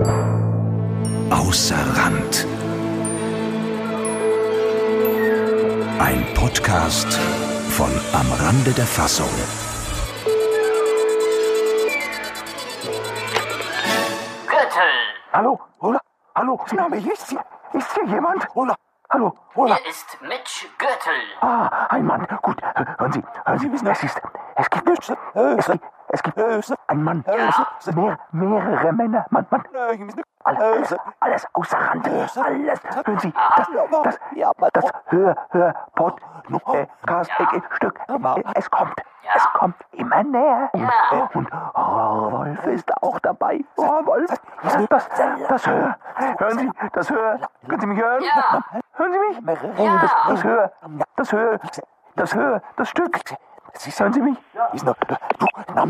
Außer Rand. Ein Podcast von Am Rande der Fassung. Gürtel! Hallo, Hola, hallo, Name, ist hier, ist hier jemand? Hola, hallo, Hola. Hier ist Mitch Gürtel. Ah, ein Mann, gut, hören Sie, hören Sie, es ist, es gibt, es gibt, es gibt ein Mann, mehr, mehrere Männer, Mann, Mann, alles, alles außer Rand, alles, hören Sie, das, das, das Hör, Hör, Pod, äh, Cast, äh, Stück, äh, es kommt, es kommt immer näher. Ja. Und Wolf ist auch dabei. Wolf, das, das Hör, hören Sie, das Hör, können Sie mich hören? Ja. Hören Sie mich? Ja. Das, das Hör, das Hör, das Hör, das Stück. Hören Sie mich?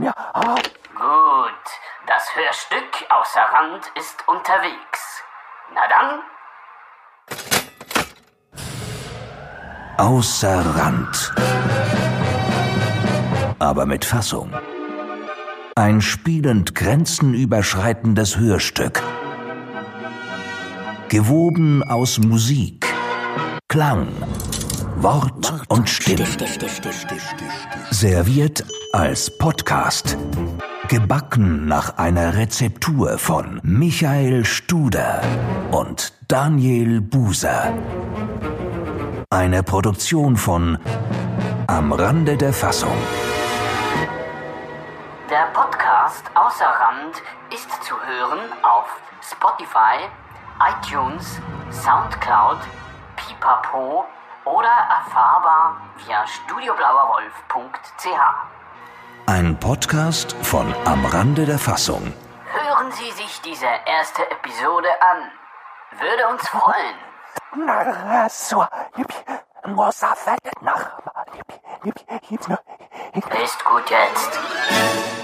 Namja, ah, Gut, das Hörstück außer Rand ist unterwegs. Na dann, Außer Rand. Aber mit Fassung. Ein spielend grenzenüberschreitendes Hörstück. Gewoben aus Musik, Klang, Wort und Stimme. Serviert als Podcast. Gebacken nach einer Rezeptur von Michael Studer und Daniel Buser. Eine Produktion von Am Rande der Fassung. der Podcast außer Rand ist zu hören auf Spotify, iTunes, Soundcloud, Pipapo oder erfahrbar via studioblauerwolf.ch. Ein Podcast von Am Rande der Fassung. Hören Sie sich diese erste Episode an. Würde uns freuen. Ist gut jetzt.